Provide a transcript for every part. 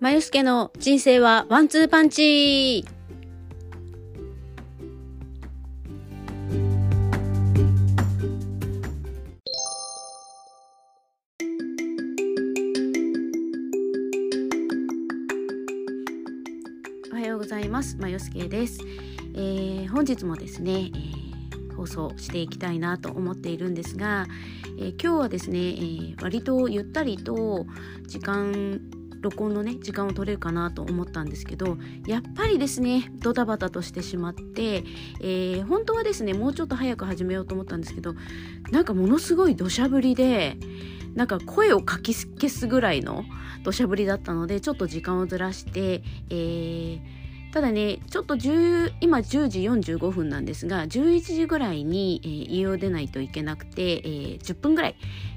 まゆすけの人生はワンツーパンチおはようございます。まゆすけです、えー、本日もですね、えー、放送していきたいなと思っているんですが、えー、今日はですね、えー、割とゆったりと時間録音のね時間を取れるかなと思ったんですけどやっぱりですねドタバタとしてしまって、えー、本当はですねもうちょっと早く始めようと思ったんですけどなんかものすごい土砂降りでなんか声をかき消すぐらいの土砂降りだったのでちょっと時間をずらして、えーただね、ちょっと10今10時45分なんですが、11時ぐらいに、えー、家を出ないといけなくて、えー、10分ぐらい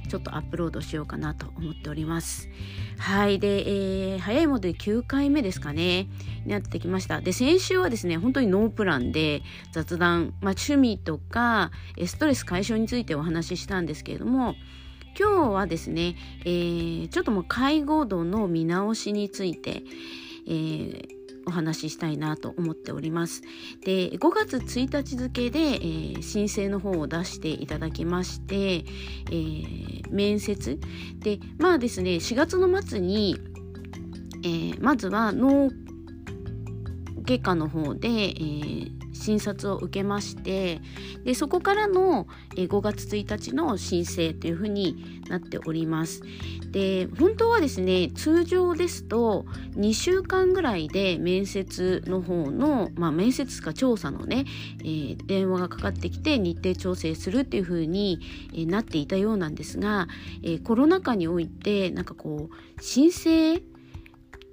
ちょっとアップロードしようかなと思っております。はい。で、えー、早いもので9回目ですかね、になってきました。で、先週はですね、本当にノープランで雑談、まあ、趣味とか、ストレス解消についてお話ししたんですけれども、今日はですね、えー、ちょっともう介護度の見直しについて、えーお話ししたいなと思っております。で5月1日付で、えー、申請の方を出していただきまして、えー、面接でまあですね4月の末に、えー、まずは脳外科の方で、えー、診察を受けましてでそこからの5月1日の申請というふうになっております。で本当はですね通常ですと2週間ぐらいで面接の方の、まあ、面接か調査のね、えー、電話がかかってきて日程調整するっていうふうに、え、なっていたようなんですが、えー、コロナ禍においてなんかこう申請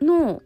の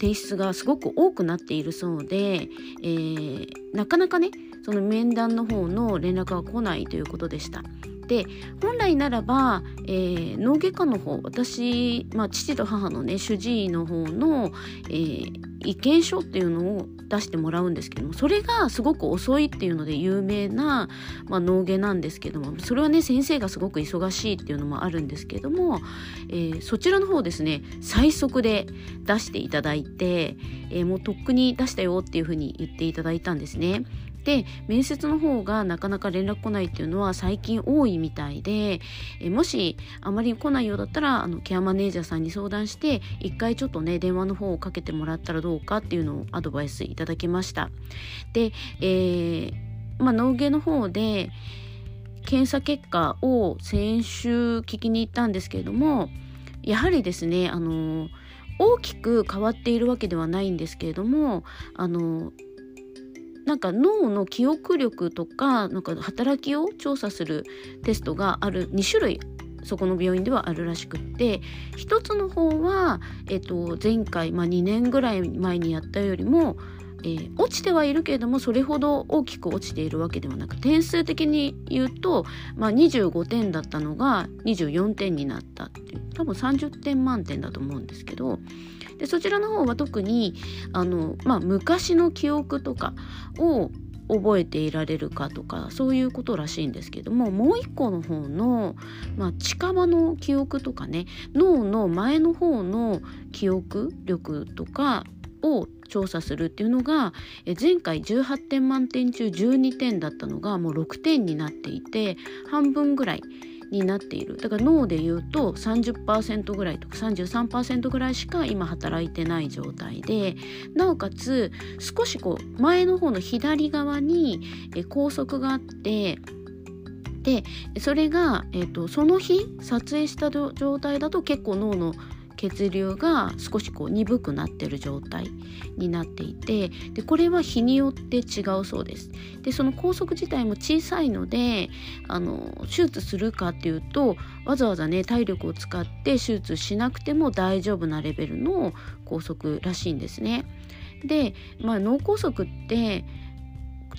提出がすごく多くなっているそうで、えー、なかなかねその面談の方の連絡が来ないということでした。で本来ならば、えー、脳外科の方私、まあ、父と母のね主治医の方の、えー、意見書っていうのを出してもらうんですけどもそれがすごく遅いっていうので有名な、まあ、脳外なんですけどもそれはね先生がすごく忙しいっていうのもあるんですけども、えー、そちらの方ですね最速で出していただいて、えー、もうとっくに出したよっていうふうに言っていただいたんですね。で面接の方がなかなか連絡来ないっていうのは最近多いみたいでえもしあまり来ないようだったらあのケアマネージャーさんに相談して一回ちょっとね電話の方をかけてもらったらどうかっていうのをアドバイスいただきました。で、えー、まあ脳外の方で検査結果を先週聞きに行ったんですけれどもやはりですねあの大きく変わっているわけではないんですけれどもあのなんか脳の記憶力とかなんか働きを調査するテストがある2種類そこの病院ではあるらしくって一つの方は、えっと、前回、まあ、2年ぐらい前にやったよりもえー、落ちてはいるけれどもそれほど大きく落ちているわけではなく点数的に言うと、まあ、25点だったのが24点になったっていう多分30点満点だと思うんですけどでそちらの方は特にあの、まあ、昔の記憶とかを覚えていられるかとかそういうことらしいんですけどももう一個の方の、まあ、近場の記憶とかね脳の前の方の記憶力とかを調査するっていうのが前回18点満点中12点だったのがもう6点になっていて半分ぐらいになっている。だから脳で言うと30%ぐらいとか33%ぐらいしか今働いてない状態でなおかつ少しこう前の方の左側に拘束があってでそれが、えーとその日撮影した状態だと結構脳の血流が少しこう鈍くなってる状態になっていてでこれは日によって違うそうです。でその拘束自体も小さいのであの手術するかっていうとわざわざね体力を使って手術しなくても大丈夫なレベルの拘束らしいんですね。で、まあ、脳梗塞って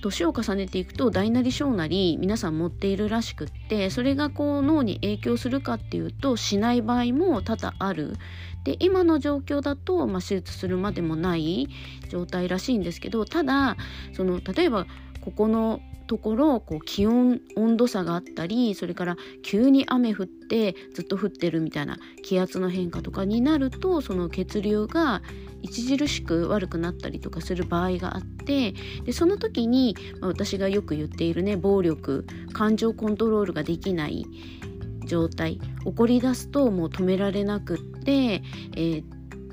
年を重ねていくと大なり小なり皆さん持っているらしくってそれがこう脳に影響するかっていうとしない場合も多々ある。で今の状況だと、まあ、手術するまでもない状態らしいんですけどただその例えばここのところこう気温温度差があったりそれから急に雨降ってずっと降ってるみたいな気圧の変化とかになるとその血流が著しく悪くなったりとかする場合があってでその時に、私がよく言っているね暴力感情コントロールができない状態怒り出すともう止められなくって、えー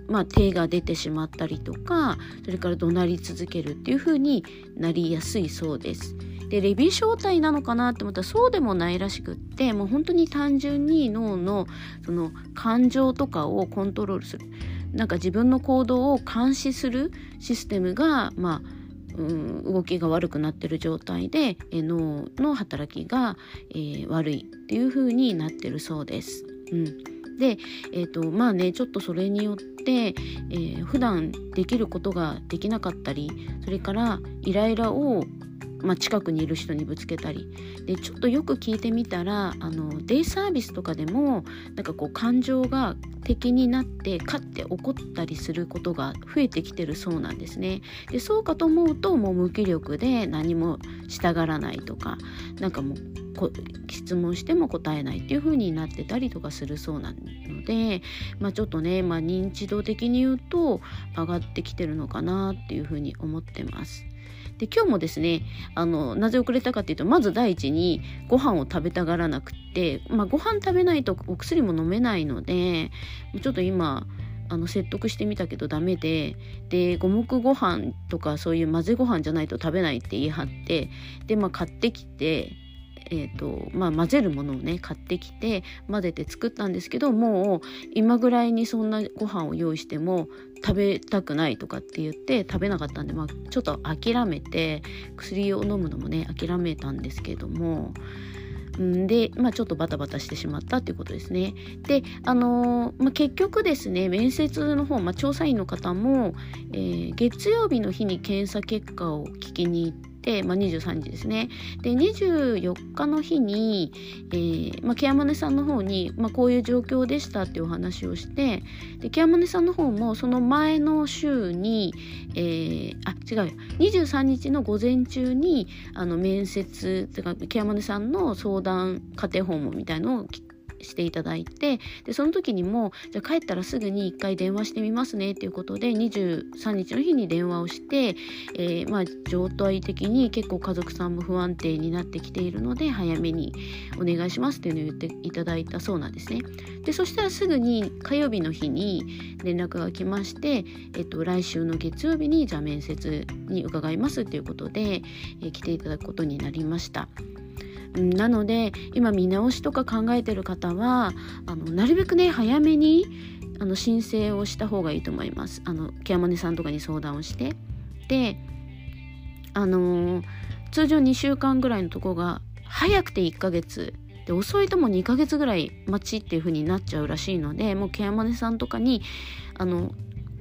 まあ、手が出てしまったりとかそれから怒鳴り続けるっていう風になりやすいそうです。でレビー小体なのかなって思ったらそうでもないらしくってもう本当に単純に脳のその感情とかをコントロールするなんか自分の行動を監視するシステムがまあうん、動きが悪くなってる状態で、え脳の働きが、えー、悪いっていう風になってるそうです。うん、で、えーとまあね、ちょっとそれによって、えー、普段できることができなかったりそれからイライラをまあ、近くにいる人にぶつけたりでちょっとよく聞いてみたらあのデイサービスとかでもなんかこう感情が敵になってかって怒ったりすることが増えてきてるそうなんですね。でそうかと思うともう無気力で何もしたがらないとかなんかもう質問しても答えないっていう風になってたりとかするそうなので、まあ、ちょっとね、まあ、認知度的に言うと上がってきてるのかなっていう風に思ってます。で今日もですねあのなぜ遅れたかっていうとまず第一にご飯を食べたがらなくって、まあ、ご飯食べないとお薬も飲めないのでちょっと今あの説得してみたけどダメでで五目ご飯とかそういう混ぜご飯じゃないと食べないって言い張ってでまあ買ってきてえーとまあ、混ぜるものをね買ってきて混ぜて作ったんですけどもう今ぐらいにそんなご飯を用意しても食べたくないとかって言って食べなかったんで、まあ、ちょっと諦めて薬を飲むのもね諦めたんですけども。で、まあ、ちょっとバタバタしてしまったということですね。で、あのー、まあ、結局ですね面接の方、まあ、調査員の方も、えー、月曜日の日に検査結果を聞きに行って、まあ、23日ですね。で24日の日に、えーまあ、ケアマネさんの方に、まあ、こういう状況でしたっていうお話をしてでケアマネさんの方もその前の週に、えー、あ違う23日の午前中にあの面接というかケアマネさんの相談家庭訪問みたいのをしていただいてでその時にもじゃ帰ったらすぐに1回電話してみますねっていうことで23日の日に電話をして、えー、まあ、状態的に結構家族さんも不安定になってきているので早めにお願いしますっていうのを言っていただいたそうなんですね。でそしたらすぐに火曜日の日に連絡が来まして、えっと、来週の月曜日にじゃあ面接に伺いますっていうことで、えー、来ていただくことになりました。なので今見直しとか考えてる方はあのなるべくね早めにあの申請をした方がいいと思います。あのケアマネさんとかに相談をしてであのー、通常2週間ぐらいのとこが早くて1ヶ月で遅いとも2ヶ月ぐらい待ちっていう風になっちゃうらしいのでもうケアマネさんとかにあの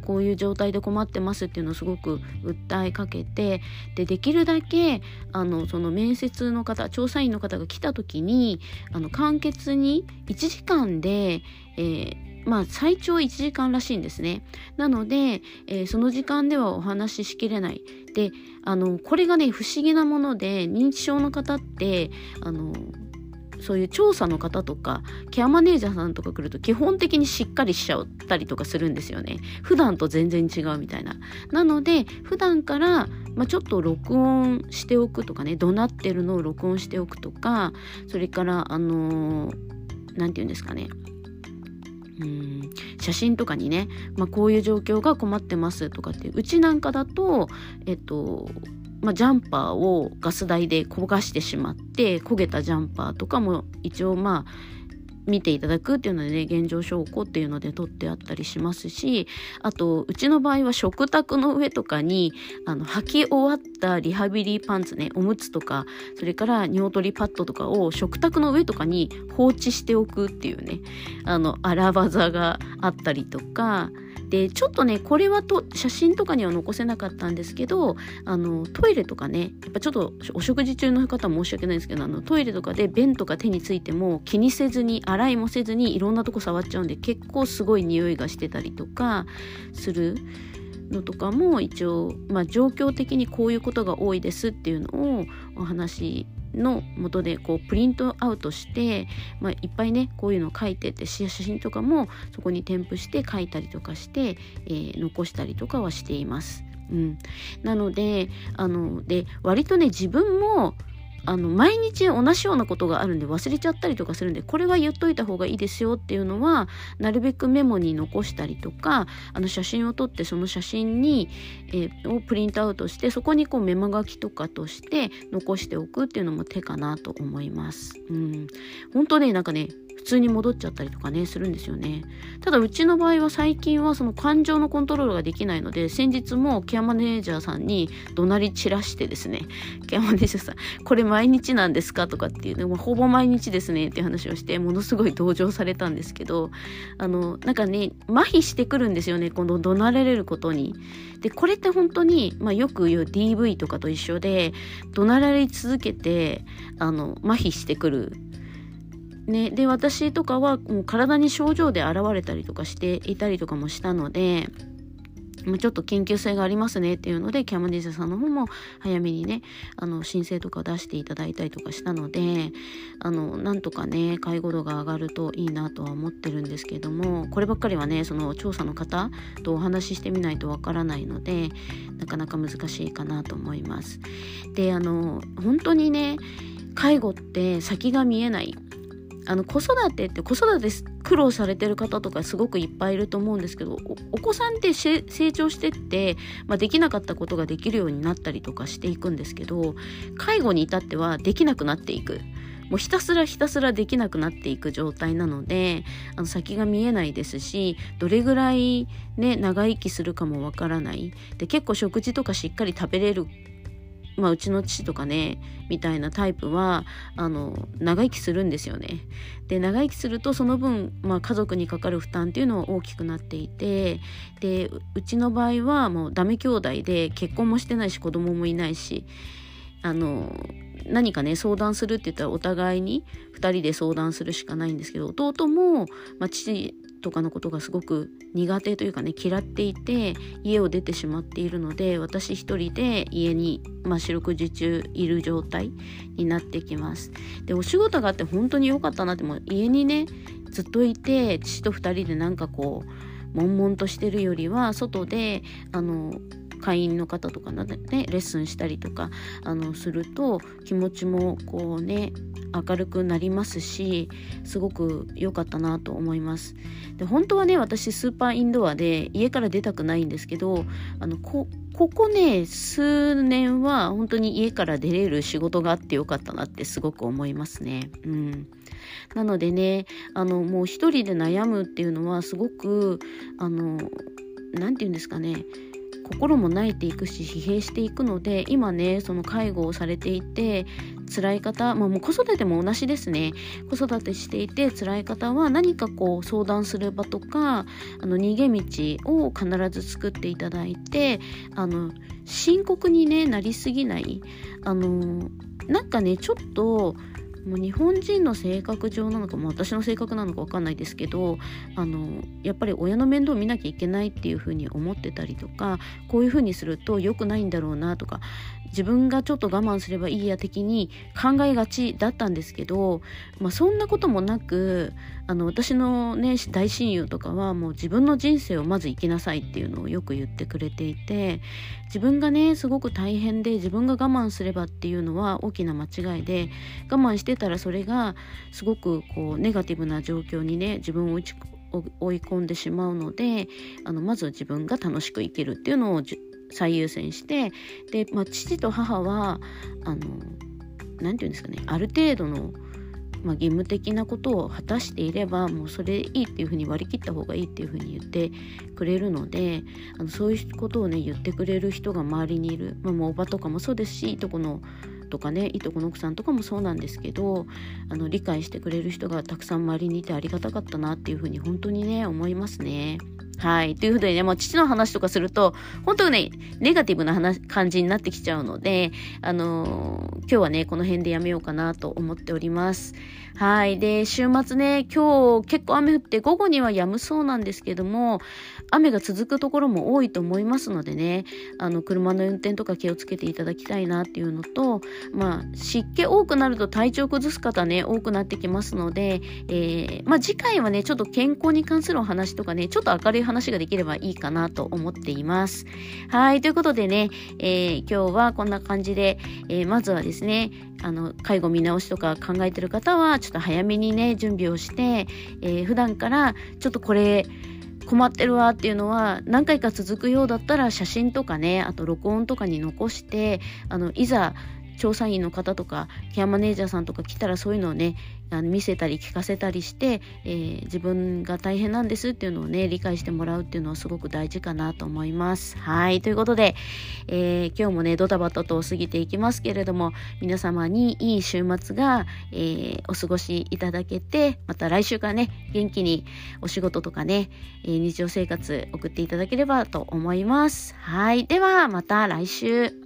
こういう状態で困ってますっていうのをすごく訴えかけてでできるだけあのその面接の方調査員の方が来た時にあの簡潔に1時間で、えーまあ最長1時間らしいんですね。なので、えー、その時間ではお話ししきれない。で、あの、これがね、不思議なもので、認知症の方って、あの、そういう調査の方とかケアマネージャーさんとか来ると基本的にしっかりしちゃったりとかするんですよね。普段と全然違うみたいな。なので普段から、まあ、ちょっと録音しておくとかね怒鳴ってるのを録音しておくとかそれからあの何、て言うんですかね。うん写真とかにね、まあ、こういう状況が困ってますとかってうちなんかだとえっとまあ、ジャンパーをガス台で焦がしてしまって焦げたジャンパーとかも一応まあ見ていただくっていうのでね現状証拠っていうので撮ってあったりしますしあとうちの場合は食卓の上とかにあの履き終わったリハビリパンツねおむつとかそれから尿取りパッドとかを食卓の上とかに放置しておくっていうねあの荒技があったりとかでちょっとねこれはと写真とかには残せなかったんですけどあのトイレとかねやっぱちょっとお食事中の方申し訳ないんですけどあのトイレとかで便とか手についても気にせずに洗いもせずにいろんなとこ触っちゃうんで結構すごい匂いがしてたりとかするのとかも一応、まあ、状況的にこういうことが多いですっていうのをお話しのもとでこうプリントアウトして、まあ、いっぱいねこういうの書いてって写真とかもそこに添付して書いたりとかして、えー、残したりとかはしています。うん、なのであので割とね自分もあの毎日同じようなことがあるんで忘れちゃったりとかするんでこれは言っといた方がいいですよっていうのはなるべくメモに残したりとかあの写真を撮ってその写真に、えー、をプリントアウトしてそこにこうメモ書きとかとして残しておくっていうのも手かなと思います。うん、本当ねなんかね通に戻っちゃったりとかねするんですよね。ただうちの場合は最近はその感情のコントロールができないので先日もケアマネージャーさんに怒鳴り散らしてですね ケアマネージャーさんこれ毎日なんですか？とかっていうね、ほぼ毎日ですねって話をしてものすごい同情されたんですけどあのなんかね麻痺してくるんですよねこの怒鳴られることに。でこれって本当に、まあ、よく言う DV とかと一緒で怒鳴られ続けてあの麻痺してくるね、で私とかはもう体に症状で現れたりとかしていたりとかもしたのでちょっと緊急性がありますねっていうのでキャマディーさんの方も早めにねあの申請とか出していただいたりとかしたのであのなんとかね介護度が上がるといいなとは思ってるんですけどもこればっかりはねその調査の方とお話ししてみないとわからないのでなかなか難しいかなと思います。であの本当にね介護って先が見えないあの子育てって子育て苦労されてる方とかすごくいっぱいいると思うんですけどお子さんって成長してって、まあ、できなかったことができるようになったりとかしていくんですけど介護に至ってはできなくなっていく。もうひたすらひたすらできなくなっていく状態なのであの先が見えないですしどれぐらいね長生きするかもわからないで結構食事とかしっかり食べれるまあ、うちの父とかねみたいなタイプはあの長生きするんですよね。で長生きするとその分、まあ、家族にかかる負担っていうのは大きくなっていてでうちの場合はもうダメ兄弟で結婚もしてないし子供もいないしあの何かね相談するって言ったらお互いに2人で相談するしかないんですけど弟も、まあ、父とかのことがすごく苦手というかね嫌っていて家を出てしまっているので私一人で家に、まあ、四六時中いる状態になってきます。でお仕事があって本当に良かったなっても家にねずっといて父と2人でなんかこう悶々としてるよりは外であの会員の方とかのねレッスンしたりとかあのすると気持ちもこうね明るくなりますしすごく良かったなと思います。で本当はね私スーパーインドアで家から出たくないんですけどあのこここね数年は本当に家から出れる仕事があってよかったなってすごく思いますね。うん。なのでねあのもう一人で悩むっていうのはすごくあの何て言うんですかね心も泣いていくし疲弊していくので今ねその介護をされていて辛い方、まあ、もう子育ても同じですね。子育てしていて辛い方は何かこう相談する場とかあの逃げ道を必ず作っていただいてあの深刻に、ね、なりすぎない。あのなんかねちょっともう日本人の性格上なのかも私の性格なのか分かんないですけどあのやっぱり親の面倒を見なきゃいけないっていうふうに思ってたりとかこういうふうにすると良くないんだろうなとか自分がちょっと我慢すればいいや的に考えがちだったんですけど、まあ、そんなこともなくあの私のね大親友とかはもう自分の人生をまず生きなさいっていうのをよく言ってくれていて自分がねすごく大変で自分が我慢すればっていうのは大きな間違いで我慢してたらそれがすごくこうネガティブな状況にね自分を追い込んでしまうのであのまず自分が楽しく生きるっていうのを最優先してで、まあ、父と母はあの何て言うんですかねある程度の、まあ、義務的なことを果たしていればもうそれいいっていうふうに割り切った方がいいっていうふうに言ってくれるのであのそういうことをね言ってくれる人が周りにいる、まあ、もうおばとかもそうですしいとこのとかねいとこの奥さんとかもそうなんですけどあの理解してくれる人がたくさん周りにいてありがたかったなっていうふうに本当にね思いますね。はい。ということでね、もう父の話とかすると、本当にね、ネガティブな話、感じになってきちゃうので、あのー、今日はね、この辺でやめようかなと思っております。はい。で、週末ね、今日結構雨降って午後には止むそうなんですけども、雨が続くところも多いと思いますのでね、あの、車の運転とか気をつけていただきたいなっていうのと、まあ、湿気多くなると体調崩す方ね、多くなってきますので、えー、まあ、次回はね、ちょっと健康に関するお話とかね、ちょっと明るい話ができればいいかなと思っています。はい、ということでね、えー、今日はこんな感じで、えー、まずはですね、あの、介護見直しとか考えてる方は、ちょっと早めにね、準備をして、えー、普段からちょっとこれ、困ってるわっていうのは何回か続くようだったら写真とかねあと録音とかに残してあのいざ調査員の方とかケアマネージャーさんとか来たらそういうのをねあの見せたり聞かせたりして、えー、自分が大変なんですっていうのをね理解してもらうっていうのはすごく大事かなと思います。はいということで、えー、今日もねドタバタと過ぎていきますけれども皆様にいい週末が、えー、お過ごしいただけてまた来週からね元気にお仕事とかね、え日常生活送っていただければと思います。はいではまた来週。